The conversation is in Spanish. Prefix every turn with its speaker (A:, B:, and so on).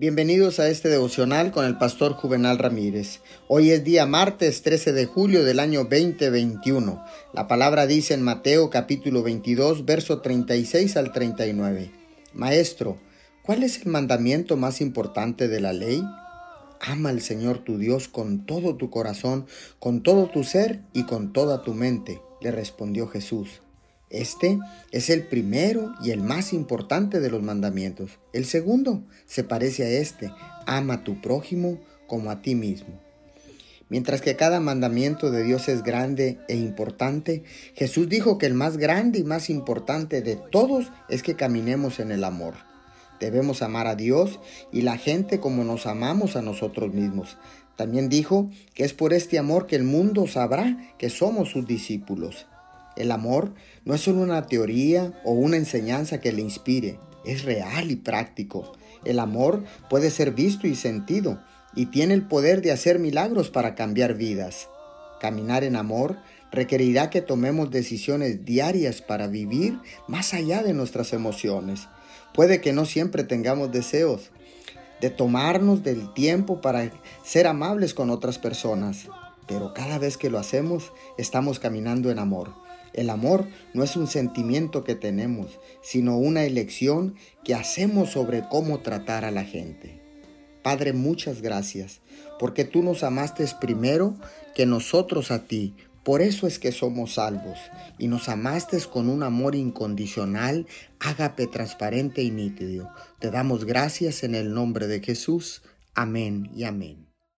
A: Bienvenidos a este devocional con el pastor Juvenal Ramírez. Hoy es día martes 13 de julio del año 2021. La palabra dice en Mateo capítulo 22, verso 36 al 39. Maestro, ¿cuál es el mandamiento más importante de la ley? Ama al Señor tu Dios con todo tu corazón, con todo tu ser y con toda tu mente, le respondió Jesús. Este es el primero y el más importante de los mandamientos. El segundo se parece a este, ama a tu prójimo como a ti mismo. Mientras que cada mandamiento de Dios es grande e importante, Jesús dijo que el más grande y más importante de todos es que caminemos en el amor. Debemos amar a Dios y la gente como nos amamos a nosotros mismos. También dijo que es por este amor que el mundo sabrá que somos sus discípulos. El amor no es solo una teoría o una enseñanza que le inspire, es real y práctico. El amor puede ser visto y sentido y tiene el poder de hacer milagros para cambiar vidas. Caminar en amor requerirá que tomemos decisiones diarias para vivir más allá de nuestras emociones. Puede que no siempre tengamos deseos de tomarnos del tiempo para ser amables con otras personas, pero cada vez que lo hacemos estamos caminando en amor. El amor no es un sentimiento que tenemos, sino una elección que hacemos sobre cómo tratar a la gente. Padre, muchas gracias, porque tú nos amaste primero que nosotros a ti. Por eso es que somos salvos y nos amaste con un amor incondicional, ágape transparente y nítido. Te damos gracias en el nombre de Jesús. Amén y amén.